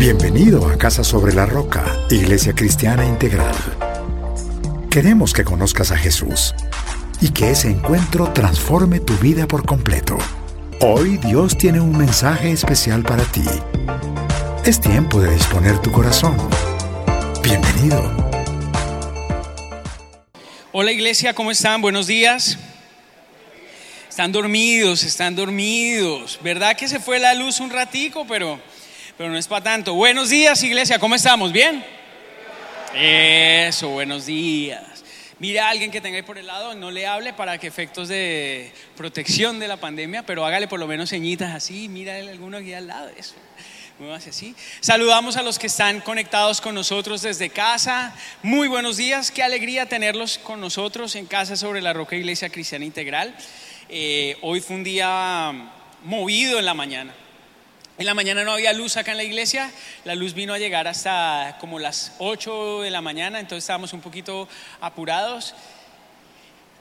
Bienvenido a Casa sobre la Roca, Iglesia Cristiana Integral. Queremos que conozcas a Jesús y que ese encuentro transforme tu vida por completo. Hoy Dios tiene un mensaje especial para ti. Es tiempo de disponer tu corazón. Bienvenido. Hola iglesia, ¿cómo están? Buenos días. Están dormidos, están dormidos. ¿Verdad que se fue la luz un ratico? Pero, pero no es para tanto. Buenos días iglesia, ¿cómo estamos? ¿Bien? Eso, buenos días. Mira a alguien que tenga ahí por el lado, no le hable para que efectos de protección de la pandemia, pero hágale por lo menos ceñitas así, mira alguno aquí al lado, eso. Así. Saludamos a los que están conectados con nosotros desde casa. Muy buenos días, qué alegría tenerlos con nosotros en casa sobre la Roca Iglesia Cristiana Integral. Eh, hoy fue un día movido en la mañana. En la mañana no había luz acá en la iglesia, la luz vino a llegar hasta como las 8 de la mañana, entonces estábamos un poquito apurados.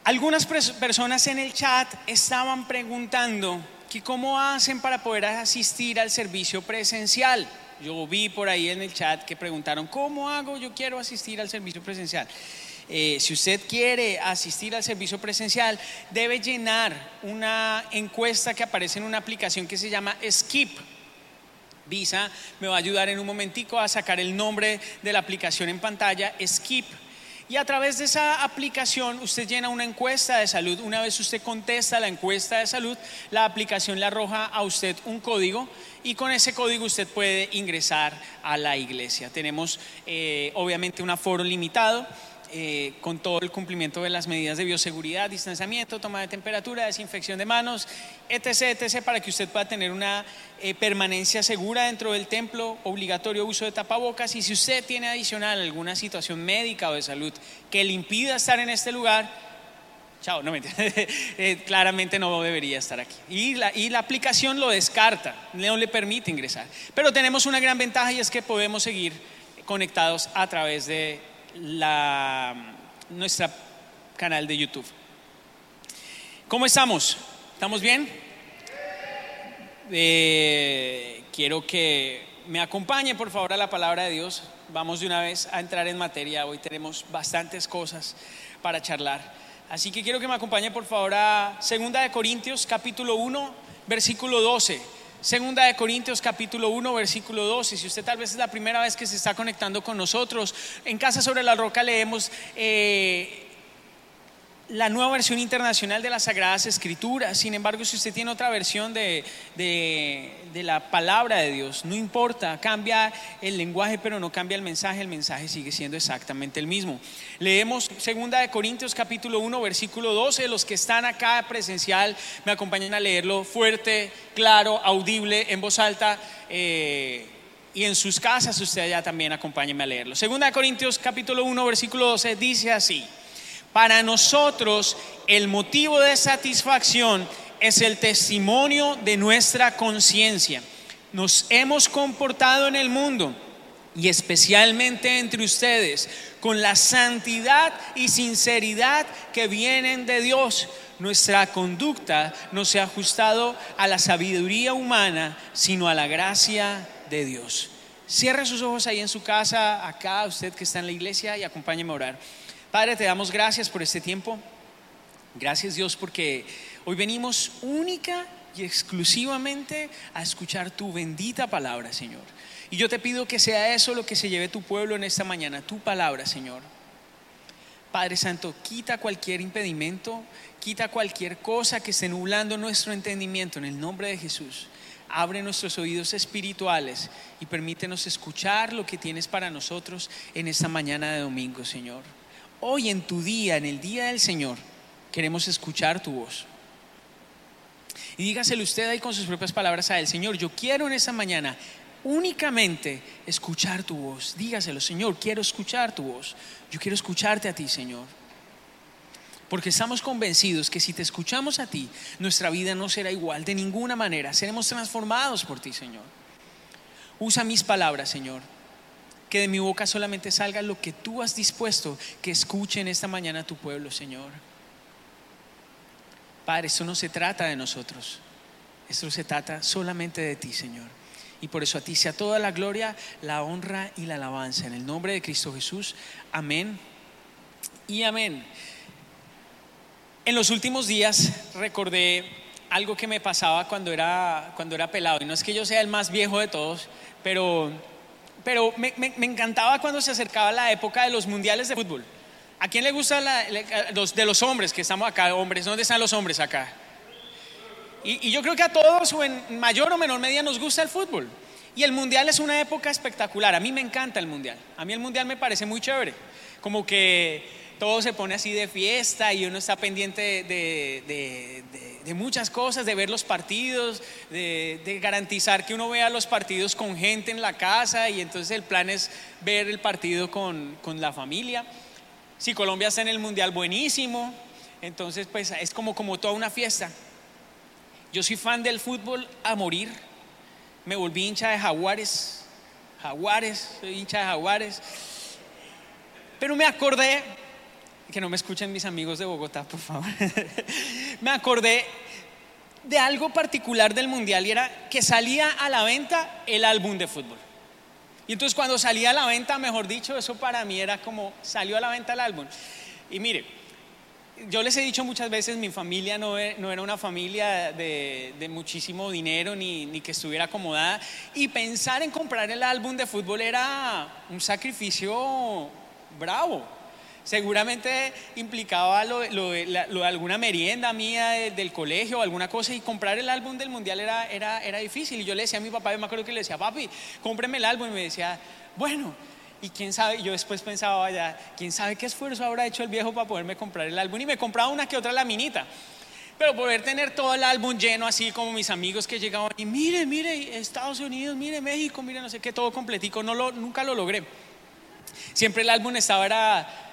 Algunas personas en el chat estaban preguntando que cómo hacen para poder asistir al servicio presencial. Yo vi por ahí en el chat que preguntaron, ¿cómo hago? Yo quiero asistir al servicio presencial. Eh, si usted quiere asistir al servicio presencial, debe llenar una encuesta que aparece en una aplicación que se llama Skip. Visa me va a ayudar en un momentico a sacar el nombre de la aplicación en pantalla, Skip. Y a través de esa aplicación usted llena una encuesta de salud. Una vez usted contesta la encuesta de salud, la aplicación le arroja a usted un código y con ese código usted puede ingresar a la iglesia. Tenemos eh, obviamente un aforo limitado. Eh, con todo el cumplimiento de las medidas de bioseguridad, distanciamiento, toma de temperatura, desinfección de manos, etc., etc., para que usted pueda tener una eh, permanencia segura dentro del templo, obligatorio uso de tapabocas, y si usted tiene adicional alguna situación médica o de salud que le impida estar en este lugar, chao, no me eh, claramente no debería estar aquí. Y la, y la aplicación lo descarta, no le permite ingresar. Pero tenemos una gran ventaja y es que podemos seguir conectados a través de la, nuestra canal de YouTube. ¿Cómo estamos? ¿Estamos bien? Eh, quiero que me acompañe por favor a la palabra de Dios. Vamos de una vez a entrar en materia. Hoy tenemos bastantes cosas para charlar. Así que quiero que me acompañe por favor a Segunda de Corintios capítulo 1, versículo 12. Segunda de Corintios capítulo 1 versículo 12. Si usted tal vez es la primera vez que se está conectando con nosotros, en Casa sobre la Roca leemos eh, la nueva versión internacional de las Sagradas Escrituras. Sin embargo, si usted tiene otra versión de, la palabra de Dios, no importa, cambia el lenguaje, pero no cambia el mensaje, el mensaje sigue siendo exactamente el mismo. Leemos segunda de Corintios capítulo 1, versículo 12. Los que están acá presencial me acompañan a leerlo fuerte, claro, audible, en voz alta. Eh, y en sus casas usted allá también acompáñeme a leerlo. Segunda de Corintios capítulo 1 versículo 12 dice así: para nosotros el motivo de satisfacción es el testimonio de nuestra conciencia. Nos hemos comportado en el mundo y especialmente entre ustedes con la santidad y sinceridad que vienen de Dios. Nuestra conducta no se ha ajustado a la sabiduría humana, sino a la gracia de Dios. Cierre sus ojos ahí en su casa, acá, usted que está en la iglesia, y acompáñeme a orar. Padre, te damos gracias por este tiempo. Gracias Dios porque hoy venimos única y exclusivamente a escuchar tu bendita palabra, Señor. Y yo te pido que sea eso lo que se lleve tu pueblo en esta mañana, tu palabra, Señor. Padre Santo, quita cualquier impedimento, quita cualquier cosa que esté nublando nuestro entendimiento en el nombre de Jesús. Abre nuestros oídos espirituales y permítenos escuchar lo que tienes para nosotros en esta mañana de domingo, Señor. Hoy en tu día, en el día del Señor, queremos escuchar tu voz. Y dígaselo usted ahí con sus propias palabras a Él, Señor, yo quiero en esta mañana únicamente escuchar tu voz. Dígaselo, Señor, quiero escuchar tu voz. Yo quiero escucharte a ti, Señor. Porque estamos convencidos que si te escuchamos a ti, nuestra vida no será igual de ninguna manera. Seremos transformados por ti, Señor. Usa mis palabras, Señor que de mi boca solamente salga lo que tú has dispuesto que escuche en esta mañana tu pueblo, Señor. Padre, esto no se trata de nosotros, esto se trata solamente de ti, Señor. Y por eso a ti sea toda la gloria, la honra y la alabanza. En el nombre de Cristo Jesús. Amén y amén. En los últimos días recordé algo que me pasaba cuando era, cuando era pelado. Y no es que yo sea el más viejo de todos, pero, pero me, encantaba cuando se acercaba la época de los mundiales de fútbol. ¿A quién le gusta de los hombres que estamos acá, hombres? ¿Dónde están los hombres acá? Y, yo creo que a todos, o en mayor o menor medida, nos gusta el fútbol. Y el mundial es una época espectacular. A mí me encanta el mundial. A mí el mundial me parece muy chévere. Como que todo se pone así de fiesta y uno está pendiente de, muchas cosas, de ver los partidos, de, garantizar que uno vea los partidos con gente en la casa y entonces el plan es ver el partido con, con la familia. Si Colombia está en el Mundial, buenísimo. Entonces, pues es como, como toda una fiesta. Yo soy fan del fútbol a morir. Me volví hincha de Jaguares. Jaguares, soy hincha de Jaguares. Pero me acordé que no me escuchen mis amigos de Bogotá, por favor. me acordé de algo particular del Mundial y era que salía a la venta el álbum de fútbol. Y entonces cuando salía a la venta, mejor dicho, eso para mí era como salió a la venta el álbum. Y mire, yo les he dicho muchas veces, mi familia no, e, era una familia de, muchísimo dinero ni, ni, que estuviera acomodada. Y pensar en comprar el álbum de fútbol era un sacrificio bravo seguramente implicaba lo, de alguna merienda mía del colegio o alguna cosa y comprar el álbum del mundial era, era, era difícil. Y yo le decía a mi papá, yo me acuerdo que le decía, papi, cómpreme el álbum y me decía, bueno, y quién sabe, yo después pensaba, vaya, quién sabe qué esfuerzo habrá hecho el viejo para poderme comprar el álbum y me compraba una que otra laminita. Pero poder tener todo el álbum lleno así como mis amigos que llegaban y mire, mire, Estados Unidos, mire México, mire no sé qué, todo completico, no lo, nunca lo logré. Siempre el álbum estaba era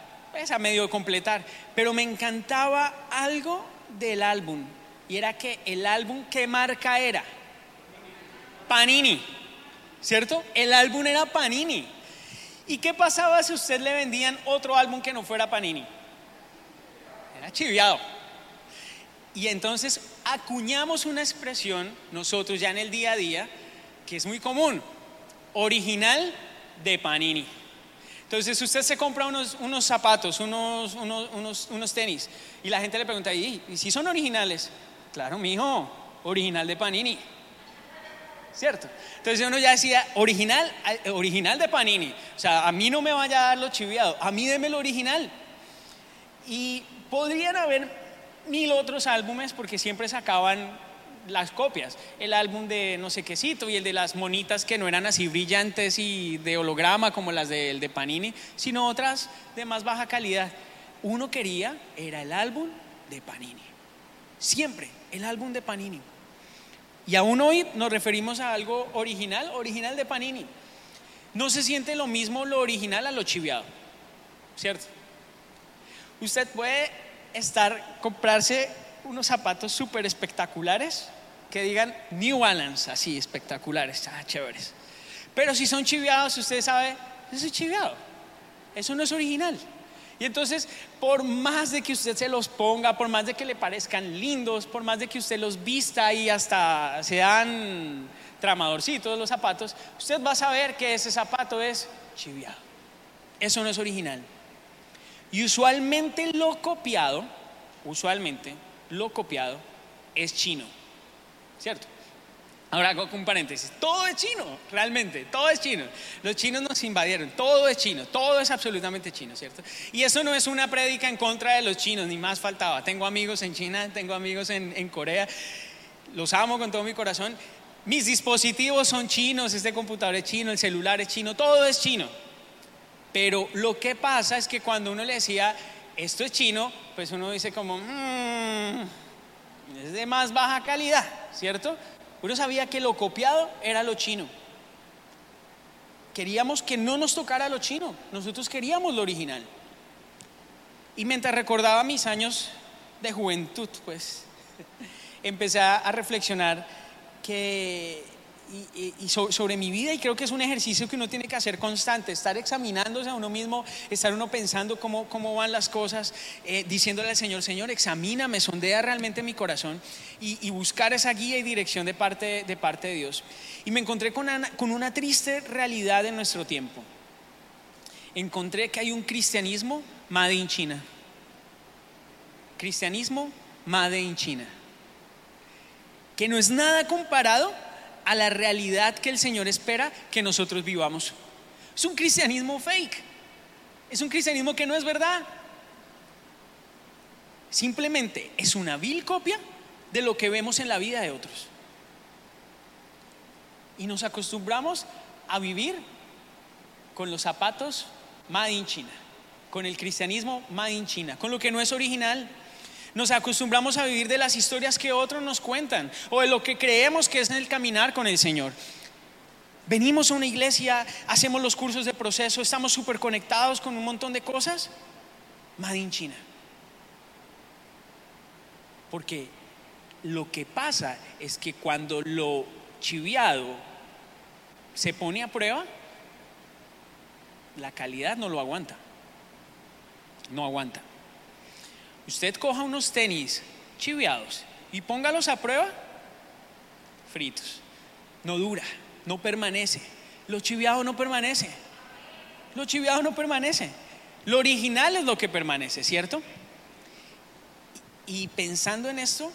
a medio de completar. Pero me encantaba algo del álbum. Y era que el álbum, ¿qué marca era? Panini. ¿Cierto? El álbum era Panini. ¿Y qué pasaba si usted le vendían otro álbum que no fuera Panini? Era chiviado. Y entonces acuñamos una expresión nosotros ya en el día a día que es muy común. Original de Panini. Entonces usted se compra unos, unos zapatos, unos, unos, unos, tenis, y la gente le pregunta, ¿y, si son originales? Claro, mijo, original de Panini. ¿Cierto? Entonces uno ya decía, original, eh, original de Panini. O sea, a mí no me vaya a dar lo chiviado, a mí deme lo original. Y podrían haber mil otros álbumes porque siempre sacaban las copias, el álbum de no sé quécito y el de las monitas que no eran así brillantes y de holograma como las del de Panini, sino otras de más baja calidad. Uno quería era el álbum de Panini. Siempre el álbum de Panini. Y aún hoy nos referimos a algo original, original de Panini. No se siente lo mismo lo original a lo chiviado, ¿cierto? Usted puede estar, comprarse unos zapatos súper espectaculares que digan New Balance, así espectaculares, ah, chéveres. Pero si son chiviados, usted sabe, eso es chiviado, eso no es original. Y entonces, por más de que usted se los ponga, por más de que le parezcan lindos, por más de que usted los vista y hasta sean tramadorcitos los zapatos, usted va a saber que ese zapato es chiviado. Eso no es original. Y usualmente lo copiado, usualmente lo copiado es chino. ¿Cierto? Ahora hago un paréntesis, todo es chino, realmente, todo es chino. Los chinos nos invadieron, todo es chino, todo es absolutamente chino, ¿cierto? Y eso no es una prédica en contra de los chinos, ni más faltaba. Tengo amigos en China, tengo amigos en, en Corea, los amo con todo mi corazón. Mis dispositivos son chinos, este computador es chino, el celular es chino, todo es chino. Pero lo que pasa es que cuando uno le decía, esto es chino, pues uno dice como, mmm, es de más baja calidad, ¿cierto? Uno sabía que lo copiado era lo chino. Queríamos que no nos tocara lo chino, nosotros queríamos lo original. Y mientras recordaba mis años de juventud, pues empecé a reflexionar que y, sobre mi vida y creo que es un ejercicio que uno tiene que hacer constante, estar examinándose a uno mismo, estar uno pensando cómo, cómo van las cosas, eh, diciéndole al Señor, Señor, examíname, sondea realmente mi corazón y, buscar esa guía y dirección de parte de, parte de Dios. Y me encontré con con una triste realidad en nuestro tiempo. Encontré que hay un cristianismo made in China. Cristianismo made in China. Que no es nada comparado a la realidad que el Señor espera que nosotros vivamos. Es un cristianismo fake. Es un cristianismo que no es verdad. Simplemente es una vil copia de lo que vemos en la vida de otros. Y nos acostumbramos a vivir con los zapatos made in China, con el cristianismo made in China, con lo que no es original, nos acostumbramos a vivir de las historias que otros nos cuentan o de lo que creemos que es el caminar con el Señor. Venimos a una iglesia, hacemos los cursos de proceso, estamos súper conectados con un montón de cosas. Made China. Porque lo que pasa es que cuando lo chiviado se pone a prueba, la calidad no lo aguanta. No aguanta usted coja unos tenis chiviados y póngalos a prueba, fritos. No dura, no permanece. Lo chiviado no permanece. Lo chiviado no permanece. Lo original es lo que permanece, ¿cierto? Y pensando en esto,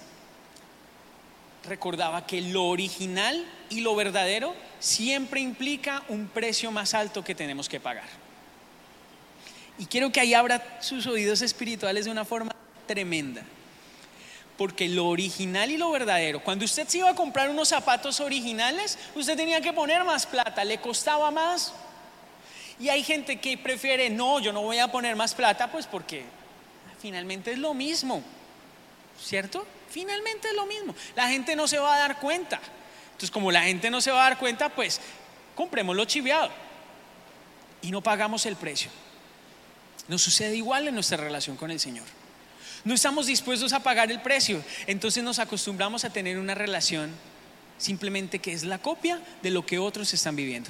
recordaba que lo original y lo verdadero siempre implica un precio más alto que tenemos que pagar. Y quiero que ahí abra sus oídos espirituales de una forma tremenda. Porque lo original y lo verdadero, cuando usted se iba a comprar unos zapatos originales, usted tenía que poner más plata, le costaba más. Y hay gente que prefiere, no, yo no voy a poner más plata, pues porque finalmente es lo mismo, ¿cierto? Finalmente es lo mismo. La gente no se va a dar cuenta. Entonces, como la gente no se va a dar cuenta, pues lo chiviado y no pagamos el precio. Nos sucede igual en nuestra relación con el Señor. No estamos dispuestos a pagar el precio. Entonces nos acostumbramos a tener una relación simplemente que es la copia de lo que otros están viviendo.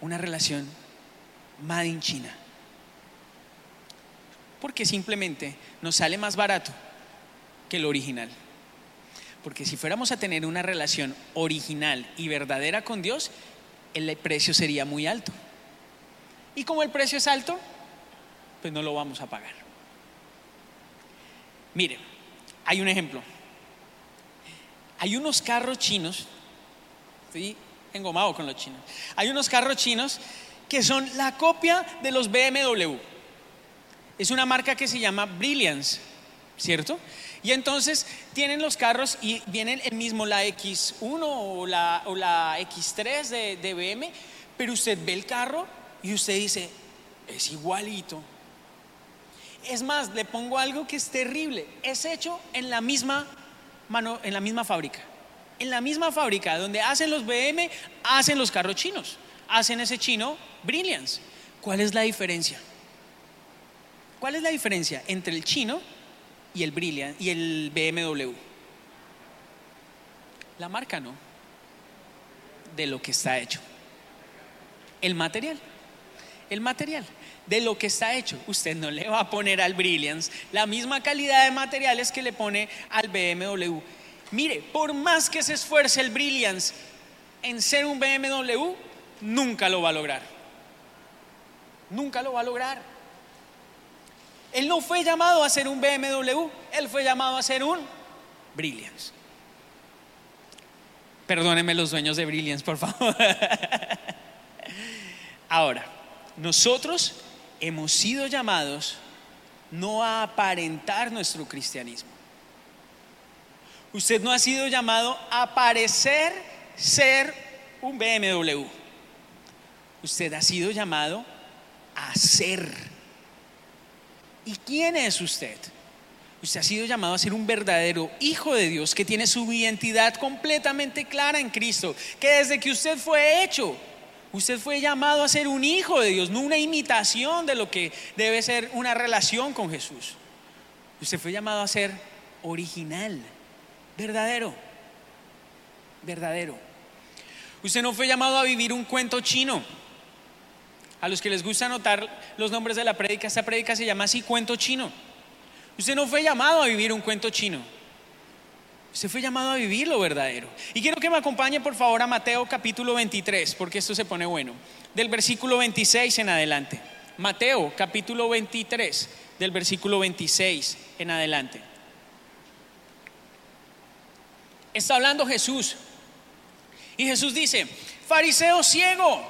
Una relación made in China. Porque simplemente nos sale más barato que lo original. Porque si fuéramos a tener una relación original y verdadera con Dios, el precio sería muy alto. Y como el precio es alto, pues no lo vamos a pagar. Mire, hay un ejemplo. Hay unos carros chinos, estoy engomado con los chinos. Hay unos carros chinos que son la copia de los BMW. Es una marca que se llama Brilliance, ¿cierto? Y entonces tienen los carros y vienen el mismo, la X1 o la, la X3 de, de BM, pero usted ve el carro y usted dice, es igualito, es más, le pongo algo que es terrible. Es hecho en la misma mano, en la misma fábrica. En la misma fábrica donde hacen los BM, hacen los carros chinos. Hacen ese chino Brilliance. ¿Cuál es la diferencia? ¿Cuál es la diferencia entre el chino y el Brilliance y el BMW? La marca no. De lo que está hecho. El material. El material de lo que está hecho. Usted no le va a poner al Brilliance la misma calidad de materiales que le pone al BMW. Mire, por más que se esfuerce el Brilliance en ser un BMW, nunca lo va a lograr. Nunca lo va a lograr. Él no fue llamado a ser un BMW, él fue llamado a ser un Brilliance. Perdónenme los dueños de Brilliance, por favor. Ahora, nosotros hemos sido llamados no a aparentar nuestro cristianismo. Usted no ha sido llamado a parecer ser un BMW. Usted ha sido llamado a ser. ¿Y quién es usted? Usted ha sido llamado a ser un verdadero hijo de Dios que tiene su identidad completamente clara en Cristo, que desde que usted fue hecho, Usted fue llamado a ser un hijo de Dios, no una imitación de lo que debe ser una relación con Jesús. Usted fue llamado a ser original, verdadero. verdadero. Usted no fue llamado a vivir un cuento chino. A los que les gusta anotar los nombres de la prédica, esta prédica se llama así cuento chino. Usted no fue llamado a vivir un cuento chino. Usted fue llamado a vivir lo verdadero. Y quiero que me acompañe por favor a Mateo capítulo 23, porque esto se pone bueno. Del versículo 26 en adelante. Mateo capítulo 23, del versículo 26 en adelante. Está hablando Jesús. Y Jesús dice, fariseo ciego,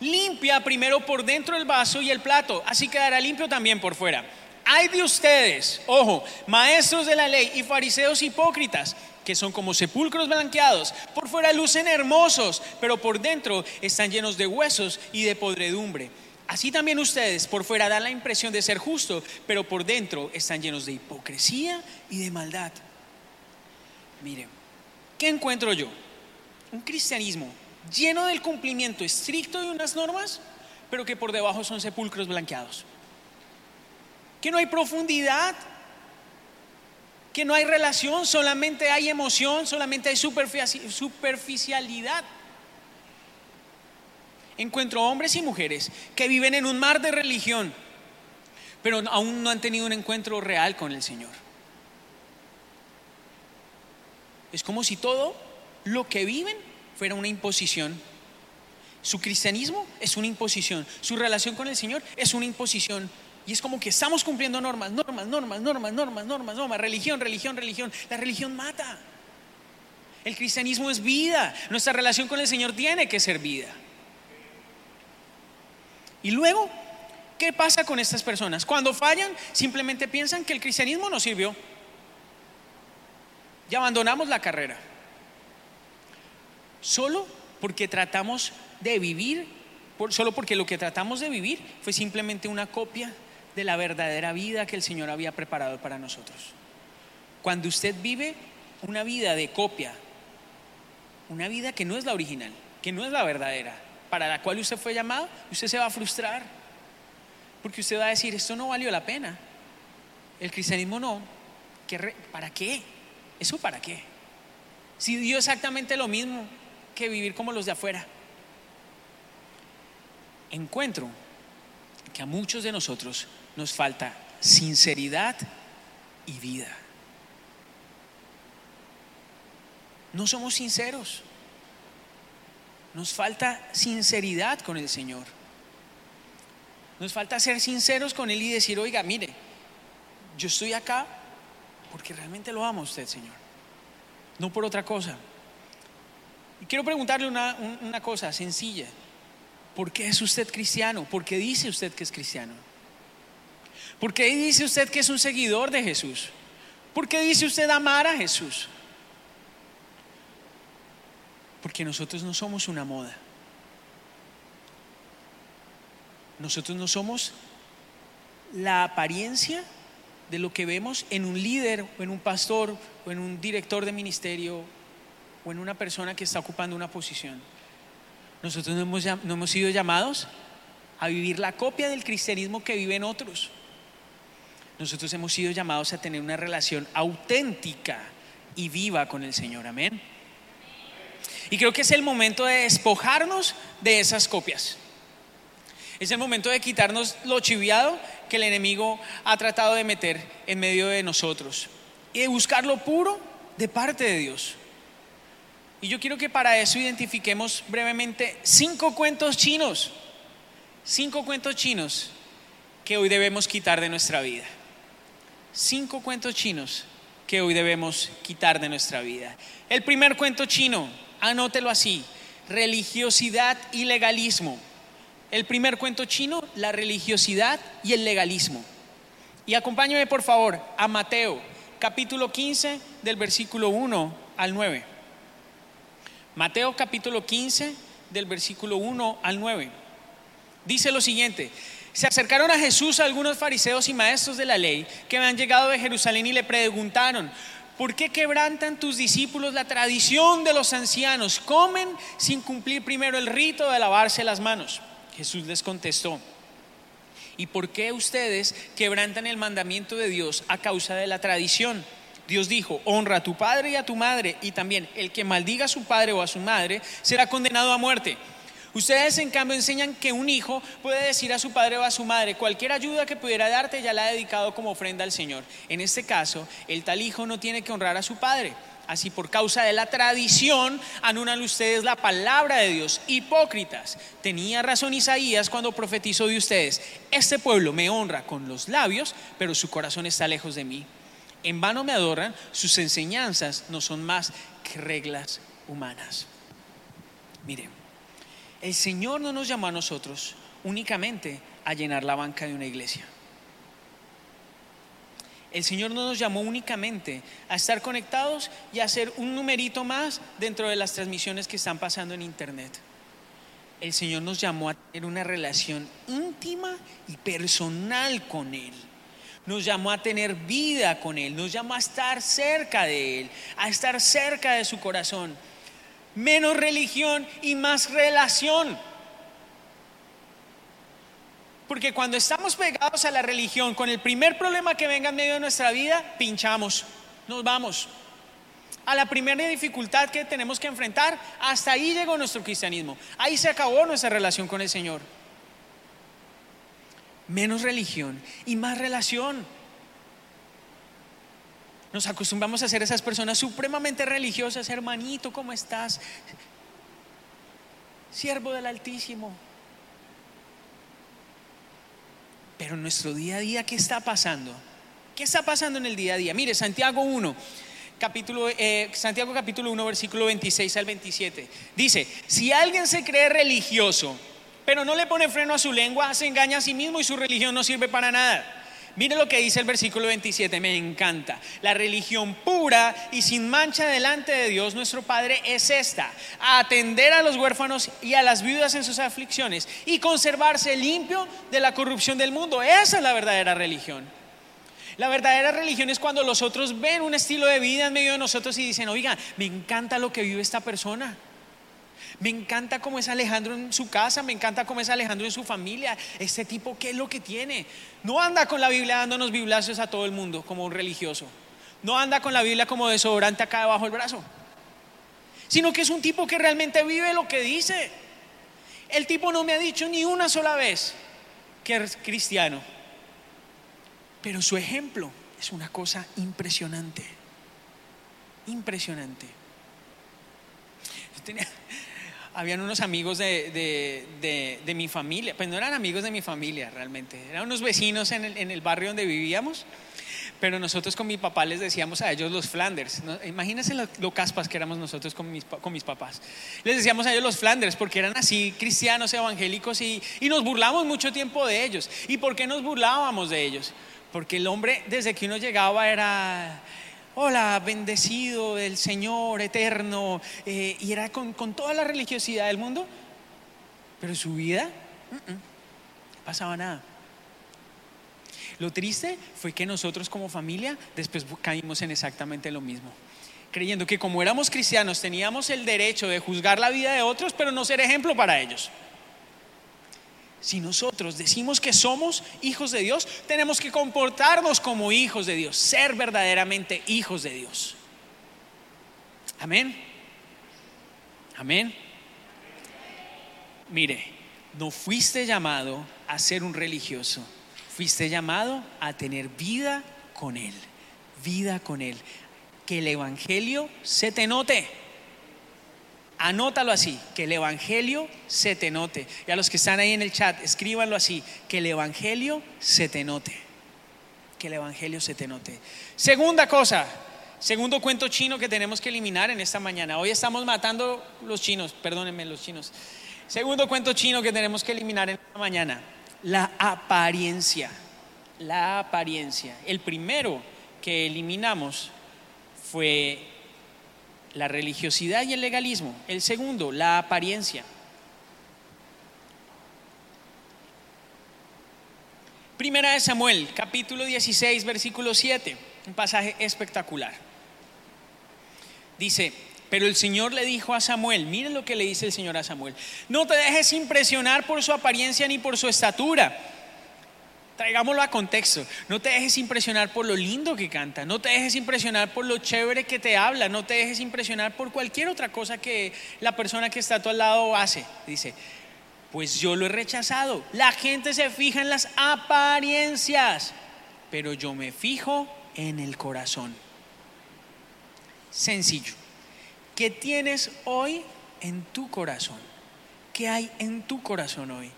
limpia primero por dentro el vaso y el plato, así quedará limpio también por fuera. Hay de ustedes, ojo, maestros de la ley y fariseos hipócritas, que son como sepulcros blanqueados, por fuera lucen hermosos, pero por dentro están llenos de huesos y de podredumbre. Así también ustedes por fuera dan la impresión de ser justos, pero por dentro están llenos de hipocresía y de maldad. Miren, ¿qué encuentro yo? Un cristianismo lleno del cumplimiento estricto de unas normas, pero que por debajo son sepulcros blanqueados. Que no hay profundidad, que no hay relación, solamente hay emoción, solamente hay superficialidad. Encuentro hombres y mujeres que viven en un mar de religión, pero aún no han tenido un encuentro real con el Señor. Es como si todo lo que viven fuera una imposición. Su cristianismo es una imposición. Su relación con el Señor es una imposición. Y es como que estamos cumpliendo normas, normas, normas, normas, normas, normas, normas, religión, religión, religión. La religión mata. El cristianismo es vida. Nuestra relación con el Señor tiene que ser vida. Y luego, ¿qué pasa con estas personas? Cuando fallan, simplemente piensan que el cristianismo no sirvió. Y abandonamos la carrera solo porque tratamos de vivir, solo porque lo que tratamos de vivir fue simplemente una copia de la verdadera vida que el Señor había preparado para nosotros. Cuando usted vive una vida de copia, una vida que no es la original, que no es la verdadera, para la cual usted fue llamado, usted se va a frustrar. Porque usted va a decir, esto no valió la pena. El cristianismo no. ¿Para qué? ¿Eso para qué? Si dio exactamente lo mismo, que vivir como los de afuera. Encuentro que a muchos de nosotros nos falta sinceridad y vida. No somos sinceros. Nos falta sinceridad con el Señor. Nos falta ser sinceros con Él y decir, oiga, mire, yo estoy acá porque realmente lo amo usted, Señor. No por otra cosa. Y quiero preguntarle una, una cosa sencilla. ¿Por qué es usted cristiano? ¿Por qué dice usted que es cristiano? ¿Por qué dice usted que es un seguidor de Jesús? ¿Por qué dice usted amar a Jesús? Porque nosotros no somos una moda. Nosotros no somos la apariencia de lo que vemos en un líder o en un pastor o en un director de ministerio o en una persona que está ocupando una posición. Nosotros no hemos, no hemos sido llamados a vivir la copia del cristianismo que viven otros. Nosotros hemos sido llamados a tener una relación auténtica y viva con el Señor. Amén. Y creo que es el momento de despojarnos de esas copias. Es el momento de quitarnos lo chiviado que el enemigo ha tratado de meter en medio de nosotros y de buscar lo puro de parte de Dios. Y yo quiero que para eso identifiquemos brevemente cinco cuentos chinos, cinco cuentos chinos que hoy debemos quitar de nuestra vida. Cinco cuentos chinos que hoy debemos quitar de nuestra vida. El primer cuento chino, anótelo así, religiosidad y legalismo. El primer cuento chino, la religiosidad y el legalismo. Y acompáñame por favor a Mateo, capítulo 15, del versículo 1 al 9. Mateo capítulo 15 del versículo 1 al 9. Dice lo siguiente, se acercaron a Jesús algunos fariseos y maestros de la ley que habían llegado de Jerusalén y le preguntaron, ¿por qué quebrantan tus discípulos la tradición de los ancianos? Comen sin cumplir primero el rito de lavarse las manos. Jesús les contestó, ¿y por qué ustedes quebrantan el mandamiento de Dios a causa de la tradición? Dios dijo, honra a tu padre y a tu madre, y también el que maldiga a su padre o a su madre será condenado a muerte. Ustedes en cambio enseñan que un hijo puede decir a su padre o a su madre, cualquier ayuda que pudiera darte ya la ha dedicado como ofrenda al Señor. En este caso, el tal hijo no tiene que honrar a su padre. Así por causa de la tradición anulan ustedes la palabra de Dios. Hipócritas. Tenía razón Isaías cuando profetizó de ustedes. Este pueblo me honra con los labios, pero su corazón está lejos de mí. En vano me adoran, sus enseñanzas no son más que reglas humanas. Miren, el Señor no nos llamó a nosotros únicamente a llenar la banca de una iglesia. El Señor no nos llamó únicamente a estar conectados y a hacer un numerito más dentro de las transmisiones que están pasando en Internet. El Señor nos llamó a tener una relación íntima y personal con Él. Nos llamó a tener vida con Él. Nos llamó a estar cerca de Él, a estar cerca de su corazón menos religión y más relación. Porque cuando estamos pegados a la religión, con el primer problema que venga en medio de nuestra vida, pinchamos, nos vamos. A la primera dificultad que tenemos que enfrentar, hasta ahí llegó nuestro cristianismo. Ahí se acabó nuestra relación con el Señor. Menos religión y más relación. Nos acostumbramos a ser esas personas supremamente religiosas, hermanito, ¿cómo estás? Siervo del Altísimo. Pero nuestro día a día, ¿qué está pasando? ¿Qué está pasando en el día a día? Mire, Santiago 1, capítulo, eh, Santiago capítulo 1, versículo 26 al 27. Dice, si alguien se cree religioso, pero no le pone freno a su lengua, se engaña a sí mismo y su religión no sirve para nada. Mire lo que dice el versículo 27, me encanta. La religión pura y sin mancha delante de Dios nuestro Padre es esta, atender a los huérfanos y a las viudas en sus aflicciones y conservarse limpio de la corrupción del mundo. Esa es la verdadera religión. La verdadera religión es cuando los otros ven un estilo de vida en medio de nosotros y dicen, oiga, me encanta lo que vive esta persona. Me encanta cómo es Alejandro en su casa, me encanta cómo es Alejandro en su familia. Este tipo, ¿qué es lo que tiene? No anda con la Biblia dándonos bibliazos a todo el mundo como un religioso. No anda con la Biblia como desodorante acá debajo del brazo. Sino que es un tipo que realmente vive lo que dice. El tipo no me ha dicho ni una sola vez que es cristiano. Pero su ejemplo es una cosa impresionante. Impresionante. Yo tenía, habían unos amigos de, mi familia, pues no eran amigos de mi familia realmente, eran unos vecinos en el, barrio donde vivíamos, pero nosotros con mi papá les decíamos a ellos los Flanders. Imagínense lo, caspas que éramos nosotros con mis, con mis, papás. Les decíamos a ellos los Flanders porque eran así cristianos, evangélicos y, y nos burlamos mucho tiempo de ellos. ¿Y por qué nos burlábamos de ellos? Porque el hombre desde que uno llegaba era hola, bendecido del Señor eterno, eh, y era con, toda la religiosidad del mundo, pero su vida no pasaba nada. Lo triste fue que nosotros como familia después caímos en exactamente lo mismo, creyendo que como éramos cristianos teníamos el derecho de juzgar la vida de otros, pero no ser ejemplo para ellos. Si nosotros decimos que somos hijos de Dios, tenemos que comportarnos como hijos de Dios, ser verdaderamente hijos de Dios. Amén. Amén. Mire, no fuiste llamado a ser un religioso, fuiste llamado a tener vida con Él, vida con Él. Que el Evangelio se te note. Anótalo así, que el Evangelio se te note. Y a los que están ahí en el chat, escríbanlo así, que el Evangelio se te note. Que el Evangelio se te note. Segunda cosa, segundo cuento chino que tenemos que eliminar en esta mañana. Hoy estamos matando los chinos, perdónenme los chinos. Segundo cuento chino que tenemos que eliminar en esta mañana, la apariencia. La apariencia. El primero que eliminamos fue la religiosidad y el legalismo. El segundo, la apariencia. Primera de Samuel, capítulo 16, versículo 7, un pasaje espectacular. Dice, pero el Señor le dijo a Samuel, miren lo que le dice el Señor a Samuel, no te dejes impresionar por su apariencia ni por su estatura Traigámoslo a contexto. No te dejes impresionar por lo lindo que canta, no te dejes impresionar por lo chévere que te habla, no te dejes impresionar por cualquier otra cosa que la persona que está a tu lado hace. Dice, pues yo lo he rechazado. La gente se fija en las apariencias, pero yo me fijo en el corazón. Sencillo. ¿Qué tienes hoy en tu corazón? ¿Qué hay en tu corazón hoy?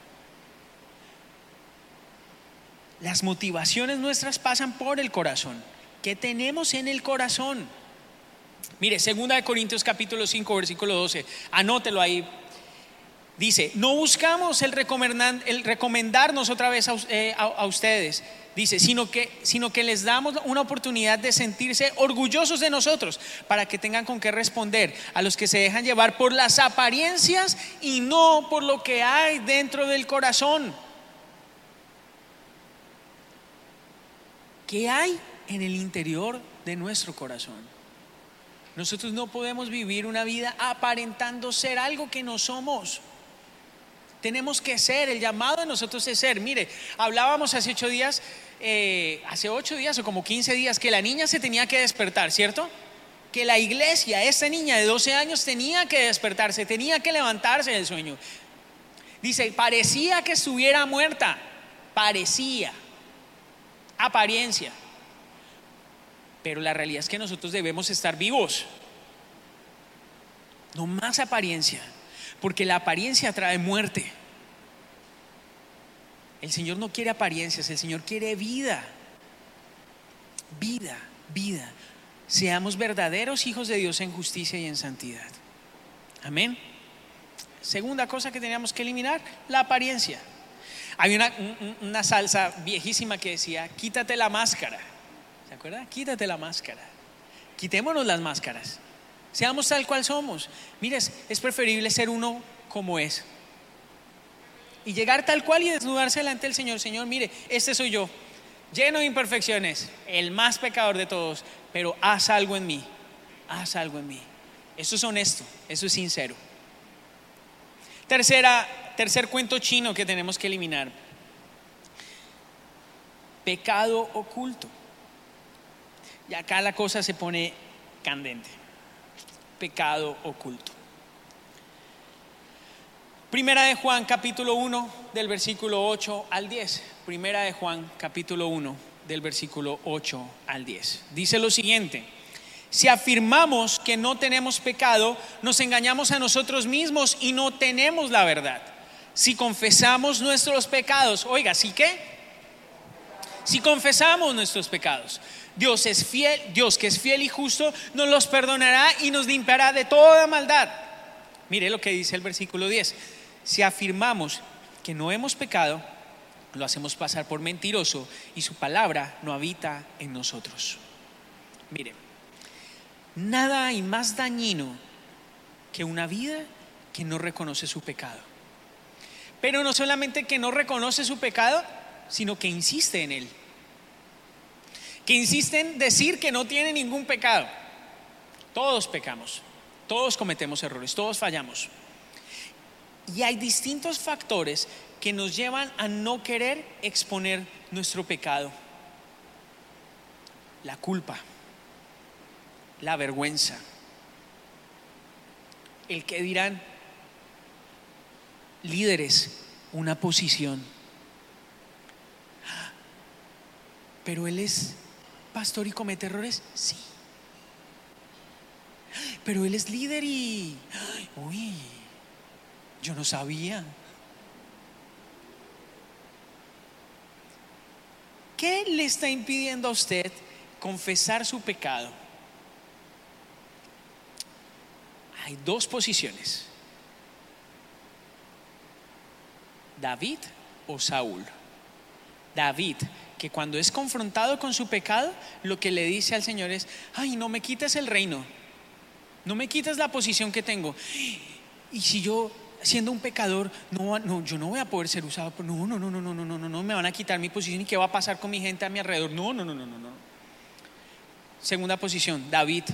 Las motivaciones nuestras pasan por el corazón. ¿Qué tenemos en el corazón? Mire, 2 Corintios capítulo 5, versículo 12. Anótelo ahí. Dice, no buscamos el, recomendarnos otra vez eh, a, ustedes, dice, sino que, sino que les damos una oportunidad de sentirse orgullosos de nosotros para que tengan con qué responder a los que se dejan llevar por las apariencias y no por lo que hay dentro del corazón. ¿Qué hay en el interior de nuestro corazón? Nosotros no podemos vivir una vida aparentando ser algo que no somos. Tenemos que ser, el llamado de nosotros es ser. Mire, hablábamos hace ocho días, eh, hace ocho días o como quince días, que la niña se tenía que despertar, ¿cierto? Que la iglesia, esa niña de 12 años tenía que despertarse, tenía que levantarse del sueño. Dice, parecía que estuviera muerta, parecía apariencia. Pero la realidad es que nosotros debemos estar vivos. No más apariencia, porque la apariencia trae muerte. El Señor no quiere apariencias, el Señor quiere vida. Vida, vida. Seamos verdaderos hijos de Dios en justicia y en santidad. Amén. Segunda cosa que teníamos que eliminar, la apariencia. Hay una, salsa viejísima que decía, quítate la máscara. ¿Se acuerda? Quítate la máscara. Quitémonos las máscaras. Seamos tal cual somos. Mires, es preferible ser uno como es. Y llegar tal cual y desnudarse delante del Señor. Señor, mire, este soy yo, lleno de imperfecciones, el más pecador de todos, pero haz algo en mí. Haz algo en mí. Eso es honesto, eso es sincero. Tercera tercer cuento chino que tenemos que eliminar. Pecado oculto. Y acá la cosa se pone candente. Pecado oculto. Primera de Juan capítulo 1 del versículo 8 al 10. Primera de Juan capítulo 1 del versículo 8 al 10. Dice lo siguiente. Si afirmamos que no tenemos pecado, nos engañamos a nosotros mismos y no tenemos la verdad si confesamos nuestros pecados. Oiga, ¿sí qué? Si confesamos nuestros pecados. Dios es fiel, Dios que es fiel y justo, nos los perdonará y nos limpiará de toda maldad. Mire lo que dice el versículo 10. Si afirmamos que no hemos pecado, lo hacemos pasar por mentiroso y su palabra no habita en nosotros. Mire, nada hay más dañino que una vida que no reconoce su pecado. Pero no solamente que no reconoce su pecado, sino que insiste en él. Que insiste en decir que no tiene ningún pecado. Todos pecamos, todos cometemos errores, todos fallamos. Y hay distintos factores que nos llevan a no querer exponer nuestro pecado. La culpa, la vergüenza, el que dirán, líderes una posición. Pero él es pastor y comete errores, sí. Pero él es líder y, uy, yo no sabía. ¿Qué le está impidiendo a usted confesar su pecado? Hay dos posiciones. David o Saúl. David, que cuando es confrontado con su pecado, lo que le dice al Señor es, ay, no me quites el reino, no me quites la posición que tengo. Y si yo, siendo un pecador, no, no, yo no voy a poder ser usado, por, no, no, no, no, no, no, no, no, no, me van a quitar mi posición y qué va a pasar con mi gente a mi alrededor. No, no, no, no, no, no. Segunda posición, David.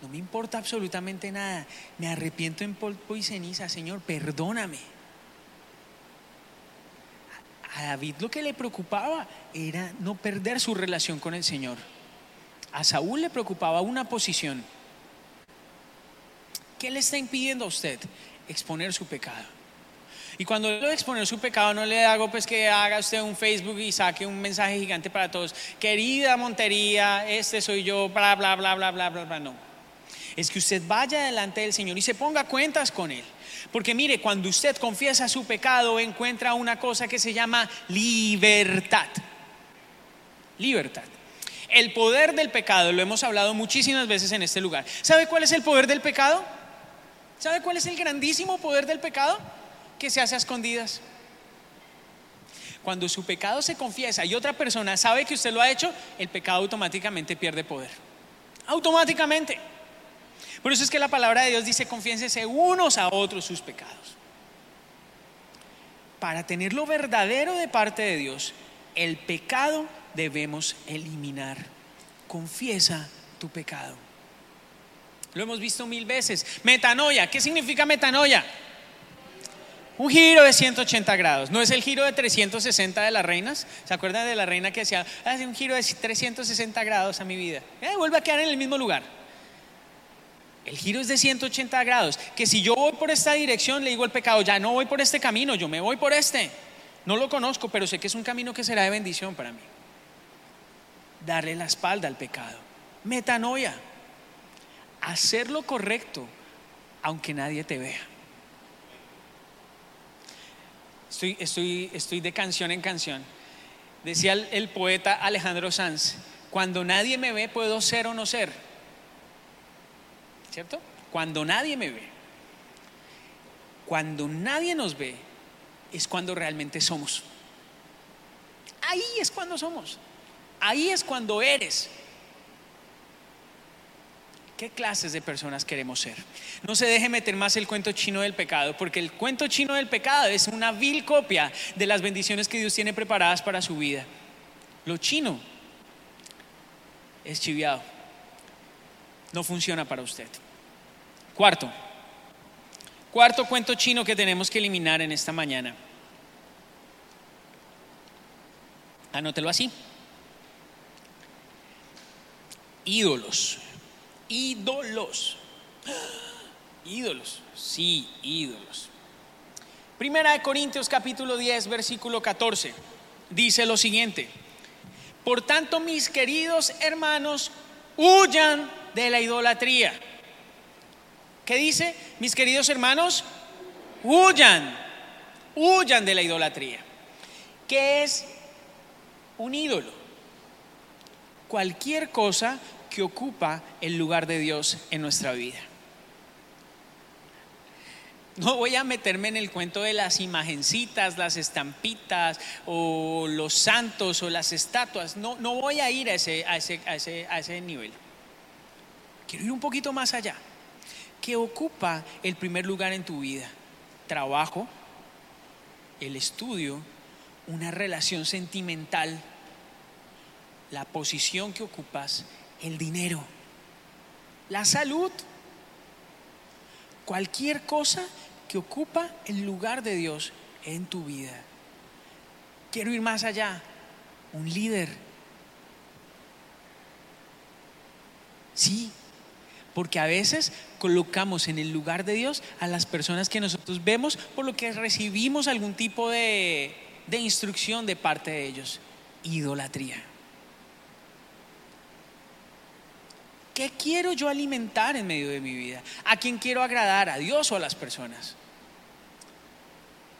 No me importa absolutamente nada. Me arrepiento en polvo y ceniza, Señor, perdóname A David lo que le preocupaba era no perder su relación con el Señor. A Saúl le preocupaba una posición. ¿Qué le está impidiendo a usted exponer su pecado? Y cuando lo exponer su pecado, no le hago pues que haga usted un Facebook y saque un mensaje gigante para todos. Querida Montería, este soy yo, bla, bla, bla, bla, bla, bla, bla. No. Es que usted vaya delante del Señor y se ponga cuentas con Él. Porque mire, cuando usted confiesa su pecado, encuentra una cosa que se llama libertad. Libertad. El poder del pecado, lo hemos hablado muchísimas veces en este lugar. ¿Sabe cuál es el poder del pecado? ¿Sabe cuál es el grandísimo poder del pecado? Que se hace a escondidas. Cuando su pecado se confiesa y otra persona sabe que usted lo ha hecho, el pecado automáticamente pierde poder. Automáticamente. Por eso es que la palabra de Dios dice, confiénsese unos a otros sus pecados. Para tener lo verdadero de parte de Dios, el pecado debemos eliminar. Confiesa tu pecado. Lo hemos visto mil veces. Metanoia, ¿qué significa metanoia? Un giro de 180 grados. No es el giro de 360 de las reinas. ¿Se acuerdan de la reina que decía, hace un giro de 360 grados a mi vida? Eh, vuelve a quedar en el mismo lugar. El giro es de 180 grados. Que si yo voy por esta dirección, le digo al pecado, ya no voy por este camino, yo me voy por este. No lo conozco, pero sé que es un camino que será de bendición para mí. Darle la espalda al pecado. Metanoia hacer lo correcto aunque nadie te vea. Estoy, de canción en canción. Decía el, el poeta Alejandro Sanz, cuando nadie me ve puedo ser o no ser. ¿Cierto? Cuando nadie me ve. Cuando nadie nos ve es cuando realmente somos. Ahí es cuando somos. Ahí es cuando eres. ¿Qué clases de personas queremos ser? No se deje meter más el cuento chino del pecado, porque el cuento chino del pecado es una vil copia de las bendiciones que Dios tiene preparadas para su vida. Lo chino es chiviado. No funciona para usted. Cuarto. Cuarto cuento chino que tenemos que eliminar en esta mañana. Anótelo así. Ídolos ídolos. Ídolos, sí, ídolos. Primera de Corintios capítulo 10, versículo 14. Dice lo siguiente. Por tanto, mis queridos hermanos, huyan de la idolatría. ¿Qué dice? Mis queridos hermanos, huyan, huyan de la idolatría. ¿Qué es un ídolo? Cualquier cosa que ocupa el lugar de Dios en nuestra vida. No voy a meterme en el cuento de las imagencitas, las estampitas o los santos o las estatuas. No, no voy a ir a ese, a, ese, a, ese, a ese nivel. Quiero ir un poquito más allá. ¿Qué ocupa el primer lugar en tu vida? Trabajo, el estudio, una relación sentimental, la posición que ocupas el dinero, la salud, cualquier cosa que ocupa el lugar de Dios en tu vida. Quiero ir más allá, un líder. Sí, porque a veces colocamos en el lugar de Dios a las personas que nosotros vemos por lo que recibimos algún tipo de, de instrucción de parte de ellos. Idolatría. ¿Qué quiero yo alimentar en medio de mi vida? ¿A quién quiero agradar? ¿A Dios o a las personas?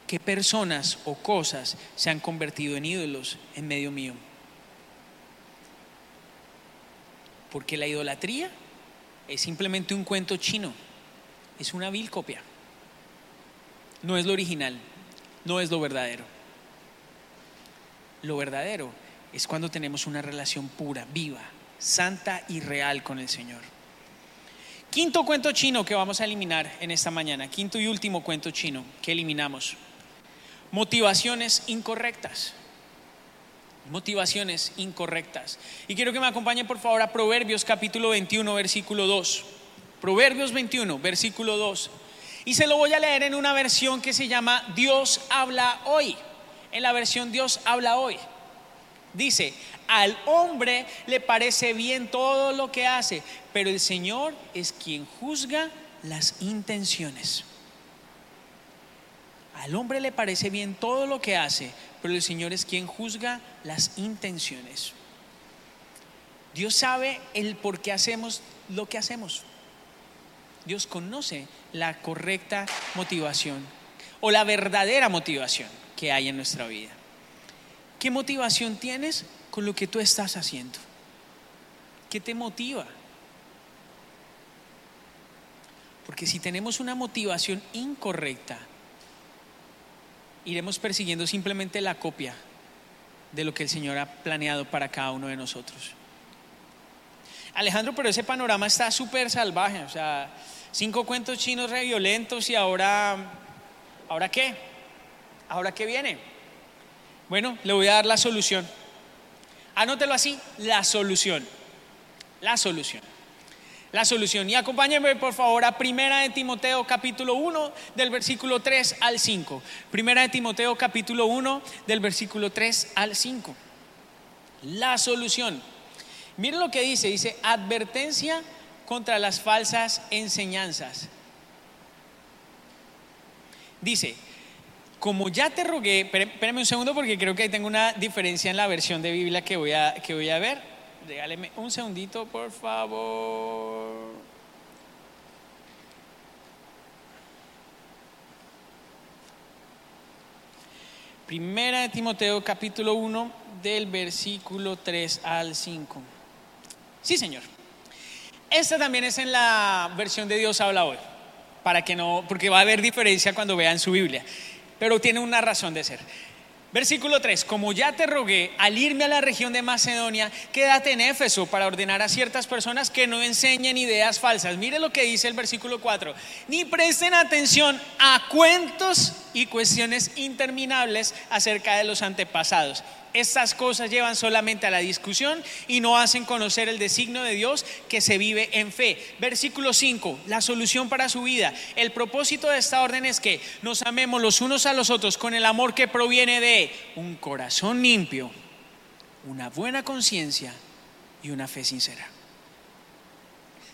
¿Qué personas o cosas se han convertido en ídolos en medio mío? Porque la idolatría es simplemente un cuento chino, es una vil copia. No es lo original, no es lo verdadero. Lo verdadero es cuando tenemos una relación pura, viva, santa y real con el Señor. Quinto cuento chino que vamos a eliminar en esta mañana, quinto y último cuento chino que eliminamos. Motivaciones incorrectas. Motivaciones incorrectas. Y quiero que me acompañen por favor a Proverbios capítulo 21, versículo 2. Proverbios 21, versículo 2. Y se lo voy a leer en una versión que se llama Dios habla hoy. en la versión Dios habla hoy. Dice, al hombre le parece bien todo lo que hace, pero el Señor es quien juzga las intenciones. Al hombre le parece bien todo lo que hace, pero el Señor es quien juzga las intenciones. Dios sabe el por qué hacemos lo que hacemos. Dios conoce la correcta motivación o la verdadera motivación que hay en nuestra vida. ¿Qué motivación tienes con lo que tú estás haciendo? ¿Qué te motiva? Porque si tenemos una motivación incorrecta, iremos persiguiendo simplemente la copia de lo que el Señor ha planeado para cada uno de nosotros. Alejandro, pero ese panorama está súper salvaje, o sea, cinco cuentos chinos re violentos y ahora, ¿ahora qué? ¿Ahora qué viene? Bueno, le voy a dar la solución. Anótelo así, la solución. La solución. La solución. Y acompáñenme por favor a Primera de Timoteo capítulo 1 del versículo 3 al 5. Primera de Timoteo capítulo 1 del versículo 3 al 5. La solución. Miren lo que dice, dice advertencia contra las falsas enseñanzas. Dice, como ya te rogué, espérame un segundo porque creo que ahí tengo una diferencia en la versión de Biblia que voy a, que voy a ver. Regáleme un segundito, por favor. Primera de Timoteo capítulo 1 del versículo 3 al 5. Sí, Señor. Esta también es en la versión de Dios habla hoy, para que no, porque va a haber diferencia cuando vean su Biblia, pero tiene una razón de ser. Versículo 3, como ya te rogué al irme a la región de Macedonia, quédate en Éfeso para ordenar a ciertas personas que no enseñen ideas falsas. Mire lo que dice el versículo 4, ni presten atención a cuentos y cuestiones interminables acerca de los antepasados estas cosas llevan solamente a la discusión y no hacen conocer el designio de Dios que se vive en fe. Versículo 5, la solución para su vida. El propósito de esta orden es que nos amemos los unos a los otros con el amor que proviene de un corazón limpio, una buena conciencia y una fe sincera.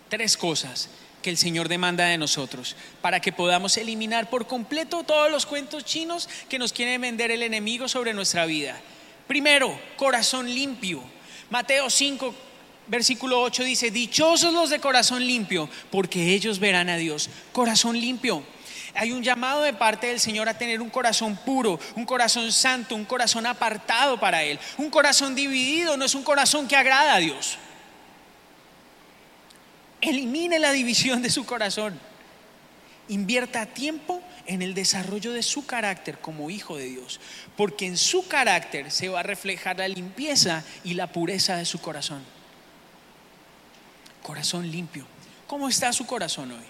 Tres cosas que el Señor demanda de nosotros para que podamos eliminar por completo todos los cuentos chinos que nos quiere vender el enemigo sobre nuestra vida. Primero, corazón limpio. Mateo 5, versículo 8 dice, dichosos los de corazón limpio, porque ellos verán a Dios. Corazón limpio. Hay un llamado de parte del Señor a tener un corazón puro, un corazón santo, un corazón apartado para Él. Un corazón dividido no es un corazón que agrada a Dios. Elimine la división de su corazón. Invierta tiempo en el desarrollo de su carácter como hijo de Dios, porque en su carácter se va a reflejar la limpieza y la pureza de su corazón. Corazón limpio. ¿Cómo está su corazón hoy?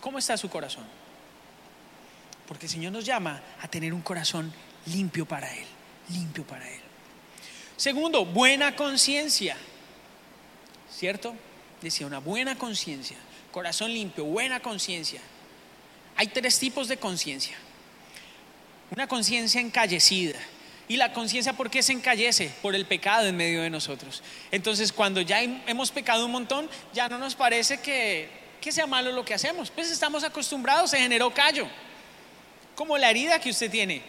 ¿Cómo está su corazón? Porque el Señor nos llama a tener un corazón limpio para Él, limpio para Él. Segundo, buena conciencia. ¿Cierto? Decía, una buena conciencia, corazón limpio, buena conciencia. Hay tres tipos de conciencia. Una conciencia encallecida. ¿Y la conciencia por qué se encallece? Por el pecado en medio de nosotros. Entonces, cuando ya hemos pecado un montón, ya no nos parece que, que sea malo lo que hacemos. Pues estamos acostumbrados, se generó callo. Como la herida que usted tiene.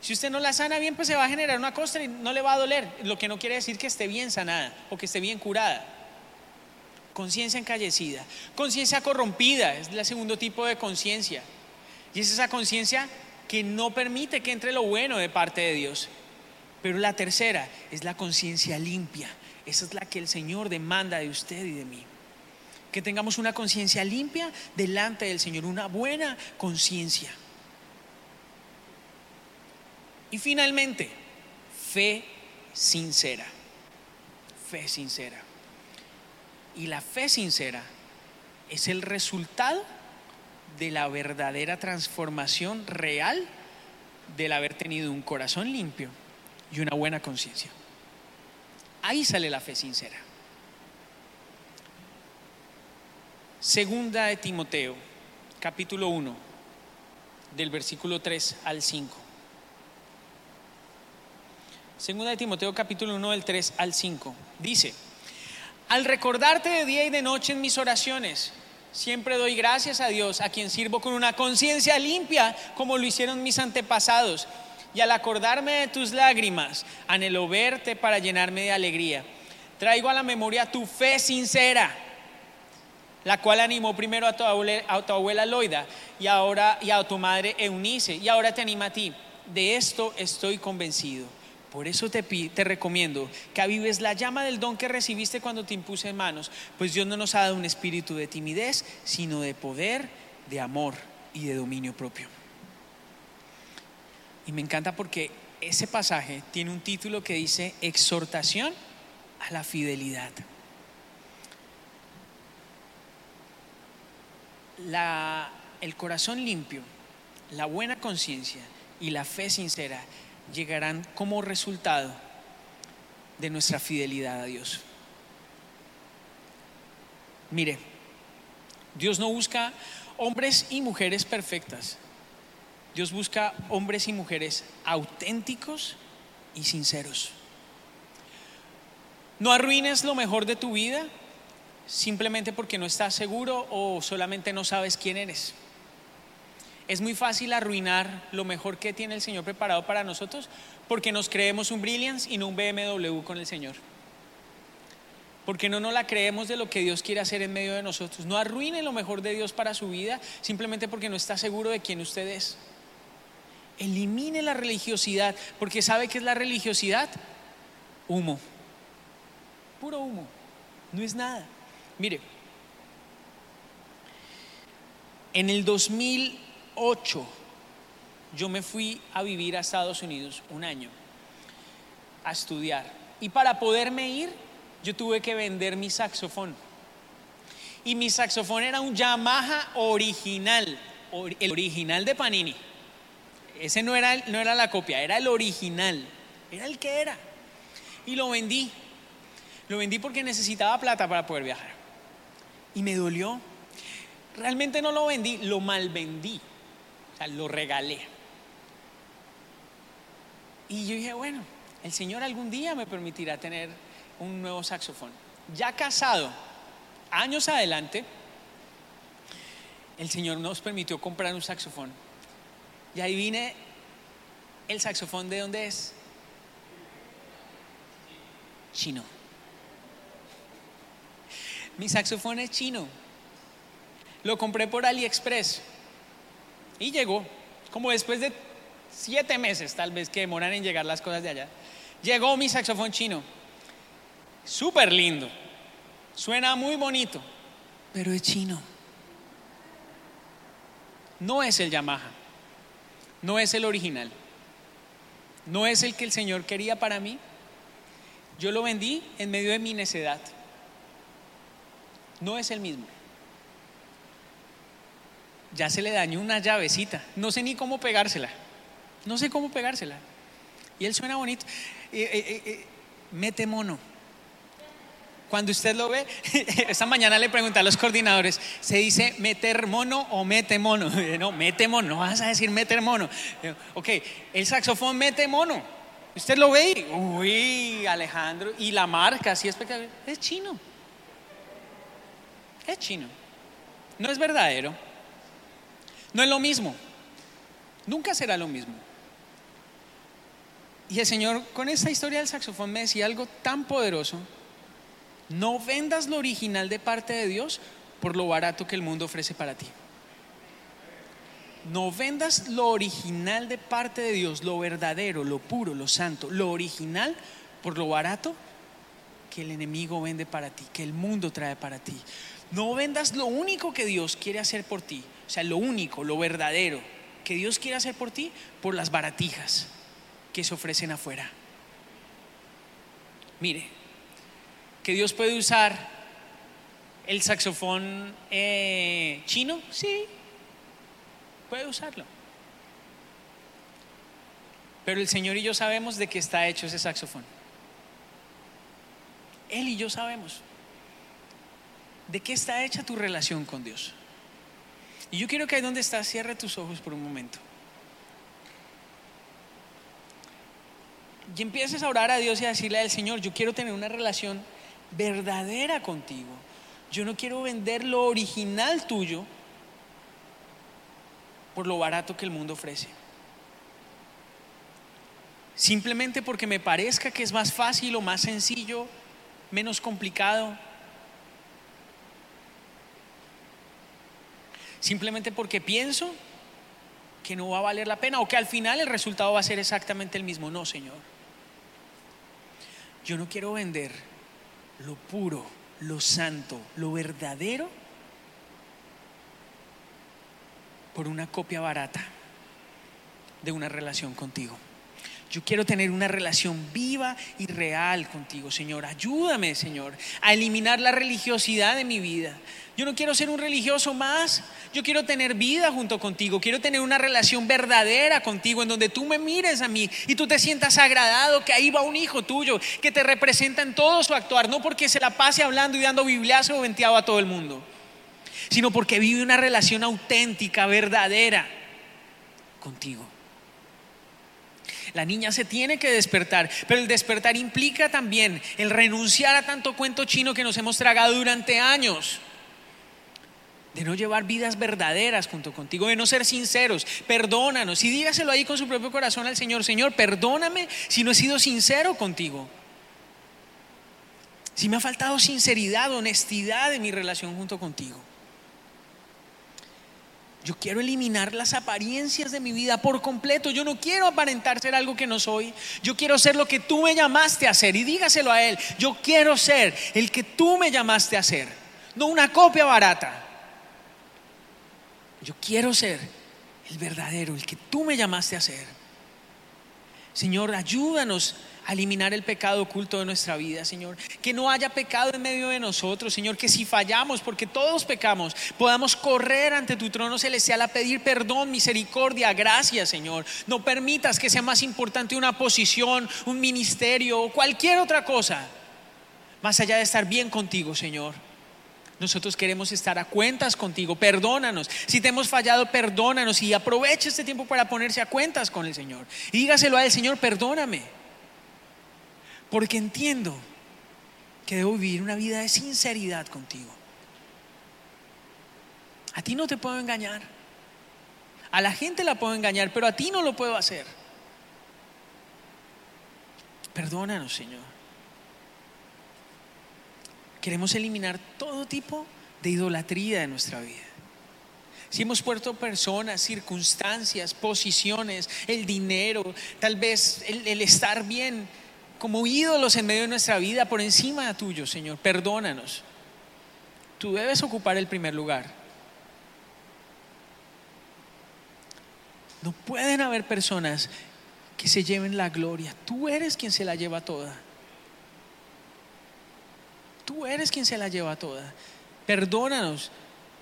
Si usted no la sana bien, pues se va a generar una costra y no le va a doler. Lo que no quiere decir que esté bien sanada o que esté bien curada. Conciencia encallecida. Conciencia corrompida es el segundo tipo de conciencia. Y es esa conciencia que no permite que entre lo bueno de parte de Dios. Pero la tercera es la conciencia limpia. Esa es la que el Señor demanda de usted y de mí. Que tengamos una conciencia limpia delante del Señor, una buena conciencia. Y finalmente, fe sincera. Fe sincera. Y la fe sincera es el resultado de la verdadera transformación real del haber tenido un corazón limpio y una buena conciencia. Ahí sale la fe sincera. Segunda de Timoteo, capítulo 1, del versículo 3 al 5. Segunda de Timoteo capítulo 1 del 3 al 5. Dice, al recordarte de día y de noche en mis oraciones, siempre doy gracias a Dios, a quien sirvo con una conciencia limpia, como lo hicieron mis antepasados. Y al acordarme de tus lágrimas, anhelo verte para llenarme de alegría. Traigo a la memoria tu fe sincera, la cual animó primero a tu abuela, a tu abuela Loida y ahora y a tu madre Eunice, y ahora te anima a ti. De esto estoy convencido. Por eso te, te recomiendo que avives la llama del don que recibiste cuando te impuse en manos, pues Dios no nos ha dado un espíritu de timidez, sino de poder, de amor y de dominio propio. Y me encanta porque ese pasaje tiene un título que dice exhortación a la fidelidad. La, el corazón limpio, la buena conciencia y la fe sincera llegarán como resultado de nuestra fidelidad a Dios. Mire, Dios no busca hombres y mujeres perfectas. Dios busca hombres y mujeres auténticos y sinceros. No arruines lo mejor de tu vida simplemente porque no estás seguro o solamente no sabes quién eres. Es muy fácil arruinar lo mejor que tiene el Señor preparado para nosotros porque nos creemos un Brilliance y no un BMW con el Señor. Porque no nos la creemos de lo que Dios quiere hacer en medio de nosotros. No arruine lo mejor de Dios para su vida simplemente porque no está seguro de quién usted es. Elimine la religiosidad, porque ¿sabe qué es la religiosidad? Humo. Puro humo. No es nada. Mire, en el 2008 yo me fui a vivir a Estados Unidos un año a estudiar. Y para poderme ir, yo tuve que vender mi saxofón. Y mi saxofón era un Yamaha original, el original de Panini. Ese no era, no era la copia, era el original, era el que era. Y lo vendí. Lo vendí porque necesitaba plata para poder viajar. Y me dolió. Realmente no lo vendí, lo malvendí. O sea, lo regalé. Y yo dije, bueno, el Señor algún día me permitirá tener un nuevo saxofón. Ya casado, años adelante, el Señor nos permitió comprar un saxofón. Y ahí vine el saxofón de dónde es? Chino. Mi saxofón es chino. Lo compré por AliExpress y llegó, como después de siete meses tal vez que demoran en llegar las cosas de allá. Llegó mi saxofón chino. Súper lindo. Suena muy bonito, pero es chino. No es el Yamaha. No es el original. No es el que el Señor quería para mí. Yo lo vendí en medio de mi necedad. No es el mismo. Ya se le dañó una llavecita. No sé ni cómo pegársela. No sé cómo pegársela. Y él suena bonito. Eh, eh, eh, mete mono. Cuando usted lo ve, esta mañana le pregunté a los coordinadores, ¿se dice meter mono o mete mono? No, mete mono, no vas a decir meter mono. Ok, el saxofón mete mono. Usted lo ve y, uy, Alejandro, y la marca, así espectacular, es chino. Es chino. No es verdadero. No es lo mismo. Nunca será lo mismo. Y el Señor con esta historia del saxofón me decía algo tan poderoso. No vendas lo original de parte de Dios por lo barato que el mundo ofrece para ti. No vendas lo original de parte de Dios, lo verdadero, lo puro, lo santo, lo original por lo barato que el enemigo vende para ti, que el mundo trae para ti. No vendas lo único que Dios quiere hacer por ti, o sea, lo único, lo verdadero que Dios quiere hacer por ti por las baratijas que se ofrecen afuera. Mire, que Dios puede usar el saxofón eh, chino, sí, puede usarlo. Pero el Señor y yo sabemos de qué está hecho ese saxofón. Él y yo sabemos de qué está hecha tu relación con Dios. Y yo quiero que ahí donde estás, cierre tus ojos por un momento. y empieces a orar a Dios y a decirle al Señor, yo quiero tener una relación verdadera contigo. Yo no quiero vender lo original tuyo por lo barato que el mundo ofrece. Simplemente porque me parezca que es más fácil o más sencillo, menos complicado. Simplemente porque pienso que no va a valer la pena o que al final el resultado va a ser exactamente el mismo. No, Señor. Yo no quiero vender lo puro, lo santo, lo verdadero por una copia barata de una relación contigo. Yo quiero tener una relación viva y real contigo, Señor. Ayúdame, Señor, a eliminar la religiosidad de mi vida. Yo no quiero ser un religioso más. Yo quiero tener vida junto contigo. Quiero tener una relación verdadera contigo en donde tú me mires a mí y tú te sientas agradado que ahí va un hijo tuyo que te representa en todo su actuar, no porque se la pase hablando y dando bibliazo o venteado a todo el mundo, sino porque vive una relación auténtica, verdadera contigo. La niña se tiene que despertar, pero el despertar implica también el renunciar a tanto cuento chino que nos hemos tragado durante años. De no llevar vidas verdaderas junto contigo, de no ser sinceros. Perdónanos y dígaselo ahí con su propio corazón al Señor. Señor, perdóname si no he sido sincero contigo. Si me ha faltado sinceridad, honestidad en mi relación junto contigo. Yo quiero eliminar las apariencias de mi vida por completo. Yo no quiero aparentar ser algo que no soy. Yo quiero ser lo que tú me llamaste a ser. Y dígaselo a Él. Yo quiero ser el que tú me llamaste a ser. No una copia barata. Yo quiero ser el verdadero, el que tú me llamaste a ser. Señor, ayúdanos a eliminar el pecado oculto de nuestra vida, Señor. Que no haya pecado en medio de nosotros, Señor. Que si fallamos, porque todos pecamos, podamos correr ante tu trono celestial a pedir perdón, misericordia, gracia, Señor. No permitas que sea más importante una posición, un ministerio o cualquier otra cosa, más allá de estar bien contigo, Señor. Nosotros queremos estar a cuentas contigo. Perdónanos. Si te hemos fallado, perdónanos. Y aprovecha este tiempo para ponerse a cuentas con el Señor. Y dígaselo al Señor, perdóname. Porque entiendo que debo vivir una vida de sinceridad contigo. A ti no te puedo engañar. A la gente la puedo engañar, pero a ti no lo puedo hacer. Perdónanos, Señor. Queremos eliminar todo tipo de idolatría de nuestra vida. Si hemos puesto personas, circunstancias, posiciones, el dinero, tal vez el, el estar bien, como ídolos en medio de nuestra vida por encima de tuyo, Señor. Perdónanos. Tú debes ocupar el primer lugar. No pueden haber personas que se lleven la gloria. Tú eres quien se la lleva toda. Tú eres quien se la lleva toda. Perdónanos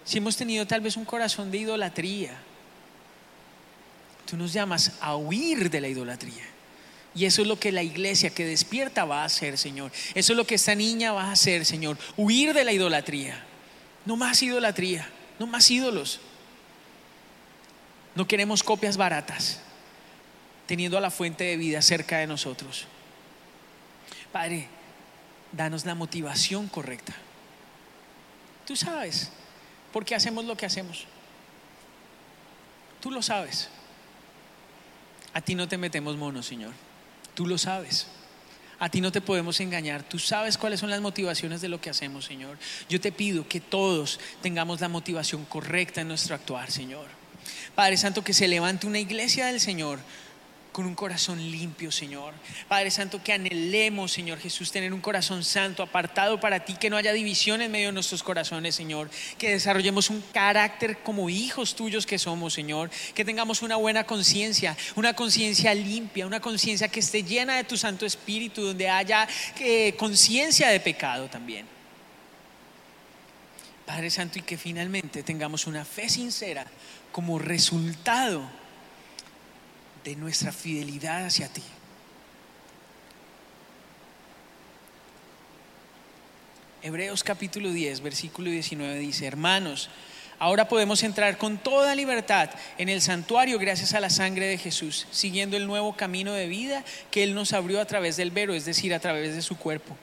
si hemos tenido tal vez un corazón de idolatría. Tú nos llamas a huir de la idolatría. Y eso es lo que la iglesia que despierta va a hacer, Señor. Eso es lo que esta niña va a hacer, Señor. Huir de la idolatría. No más idolatría, no más ídolos. No queremos copias baratas, teniendo a la fuente de vida cerca de nosotros. Padre, danos la motivación correcta. Tú sabes por qué hacemos lo que hacemos. Tú lo sabes. A ti no te metemos monos, Señor. Tú lo sabes. A ti no te podemos engañar. Tú sabes cuáles son las motivaciones de lo que hacemos, Señor. Yo te pido que todos tengamos la motivación correcta en nuestro actuar, Señor. Padre Santo, que se levante una iglesia del Señor con un corazón limpio, Señor. Padre Santo, que anhelemos, Señor Jesús, tener un corazón santo, apartado para ti, que no haya división en medio de nuestros corazones, Señor. Que desarrollemos un carácter como hijos tuyos que somos, Señor. Que tengamos una buena conciencia, una conciencia limpia, una conciencia que esté llena de tu Santo Espíritu, donde haya eh, conciencia de pecado también. Padre Santo, y que finalmente tengamos una fe sincera como resultado de nuestra fidelidad hacia ti. Hebreos capítulo 10, versículo 19 dice, hermanos, Ahora podemos entrar con toda libertad en el santuario gracias a la sangre de Jesús, siguiendo el nuevo camino de vida que Él nos abrió a través del vero, es decir, a través de su cuerpo.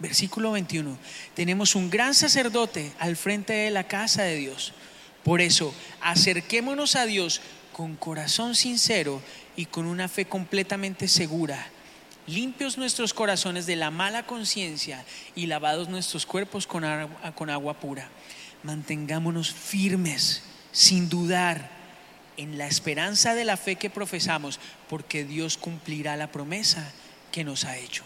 Versículo 21. Tenemos un gran sacerdote al frente de la casa de Dios. Por eso, acerquémonos a Dios con corazón sincero y con una fe completamente segura. Limpios nuestros corazones de la mala conciencia y lavados nuestros cuerpos con agua, pura mantengámonos firmes, sin dudar, en la esperanza de la fe que profesamos, porque Dios cumplirá la promesa que nos ha hecho.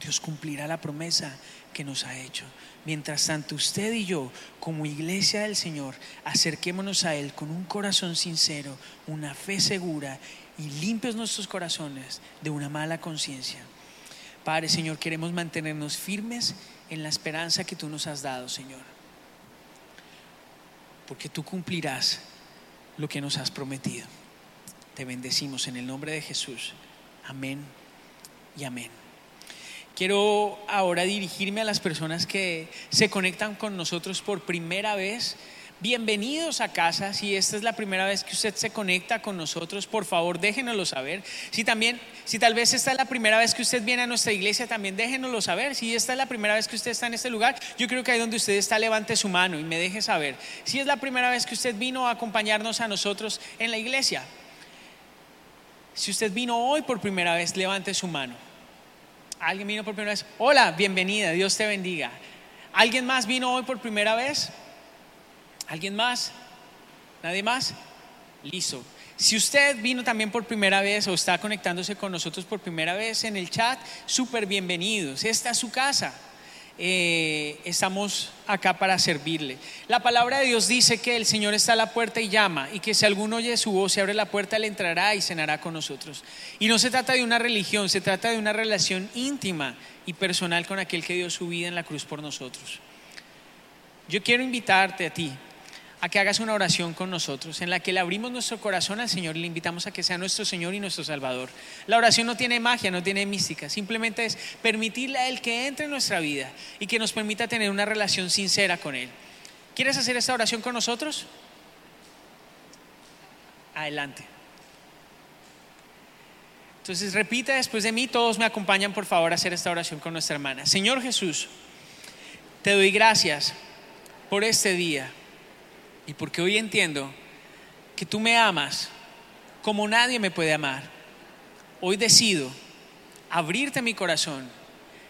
Dios cumplirá la promesa que nos ha hecho. Mientras tanto, usted y yo, como iglesia del Señor, acerquémonos a Él con un corazón sincero, una fe segura y limpios nuestros corazones de una mala conciencia. Padre, Señor, queremos mantenernos firmes en la esperanza que tú nos has dado, Señor porque tú cumplirás lo que nos has prometido. Te bendecimos en el nombre de Jesús. Amén y amén. Quiero ahora dirigirme a las personas que se conectan con nosotros por primera vez Bienvenidos a casa. Si esta es la primera vez que usted se conecta con nosotros, por favor, déjenoslo saber. Si también, si tal vez esta es la primera vez que usted viene a nuestra iglesia, también déjenoslo saber. Si esta es la primera vez que usted está en este lugar, yo creo que ahí donde usted está, levante su mano y me deje saber. Si es la primera vez que usted vino a acompañarnos a nosotros en la iglesia. Si usted vino hoy por primera vez, levante su mano. ¿Alguien vino por primera vez? Hola, bienvenida, Dios te bendiga. ¿Alguien más vino hoy por primera vez? ¿Alguien más? ¿Nadie más? Listo. Si usted vino también por primera vez o está conectándose con nosotros por primera vez en el chat, súper bienvenidos. Esta es su casa. Eh, estamos acá para servirle. La palabra de Dios dice que el Señor está a la puerta y llama y que si alguno oye su voz, se abre la puerta, Él entrará y cenará con nosotros. Y no se trata de una religión, se trata de una relación íntima y personal con aquel que dio su vida en la cruz por nosotros. Yo quiero invitarte a ti a que hagas una oración con nosotros en la que le abrimos nuestro corazón al Señor y le invitamos a que sea nuestro Señor y nuestro Salvador. La oración no tiene magia, no tiene mística, simplemente es permitirle a Él que entre en nuestra vida y que nos permita tener una relación sincera con Él. ¿Quieres hacer esta oración con nosotros? Adelante. Entonces repita después de mí, todos me acompañan por favor a hacer esta oración con nuestra hermana. Señor Jesús, te doy gracias por este día y porque hoy entiendo que tú me amas como nadie me puede amar, hoy decido abrirte mi corazón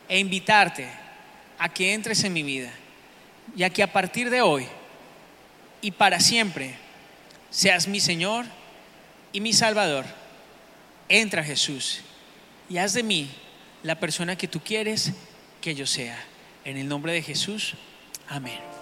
e invitarte a que entres en mi vida y a que a partir de hoy y para siempre seas mi Señor y mi Salvador. Entra Jesús y haz de mí la persona que tú quieres que yo sea. En el nombre de Jesús, amén.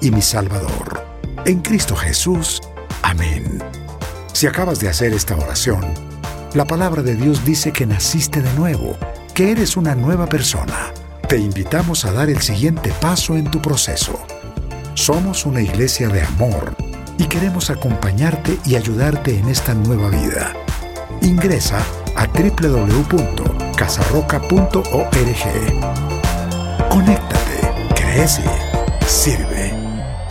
y mi Salvador. En Cristo Jesús. Amén. Si acabas de hacer esta oración, la palabra de Dios dice que naciste de nuevo, que eres una nueva persona. Te invitamos a dar el siguiente paso en tu proceso. Somos una iglesia de amor y queremos acompañarte y ayudarte en esta nueva vida. Ingresa a www.casarroca.org. Conéctate, crece, sirve.